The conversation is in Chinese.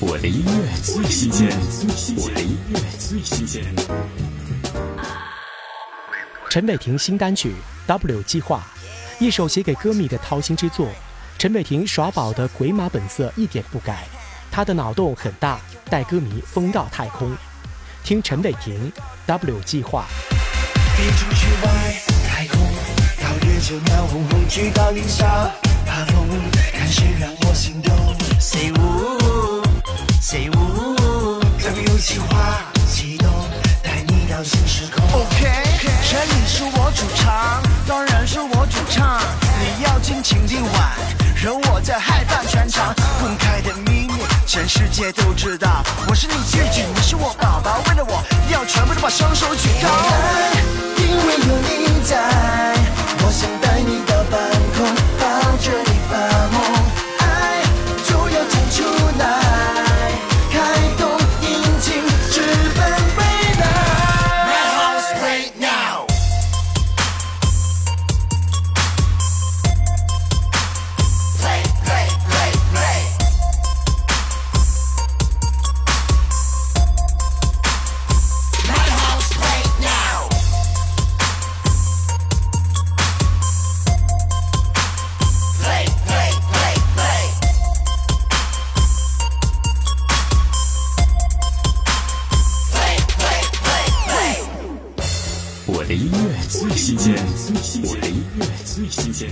我的音乐最新鲜，我的音乐最新鲜。陈伟霆新单曲《W 计划》，一首写给歌迷的掏心之作。陈伟霆耍宝的鬼马本色一点不改，他的脑洞很大，带歌迷疯到太空。听陈伟霆《W 计划》。飞出去外太空，到月球闹哄哄，去到丽莎爬峰，看谁让我心动。呜，W 计划启动，带你到新时空。OK，这里是我主场，当然是我主唱。你要尽情地玩，惹我在嗨翻全场。公开的秘密，全世界都知道，我是你戒指，你是我宝宝。为了我，要全部都把双手我的音乐最新鲜，我的音乐最新鲜。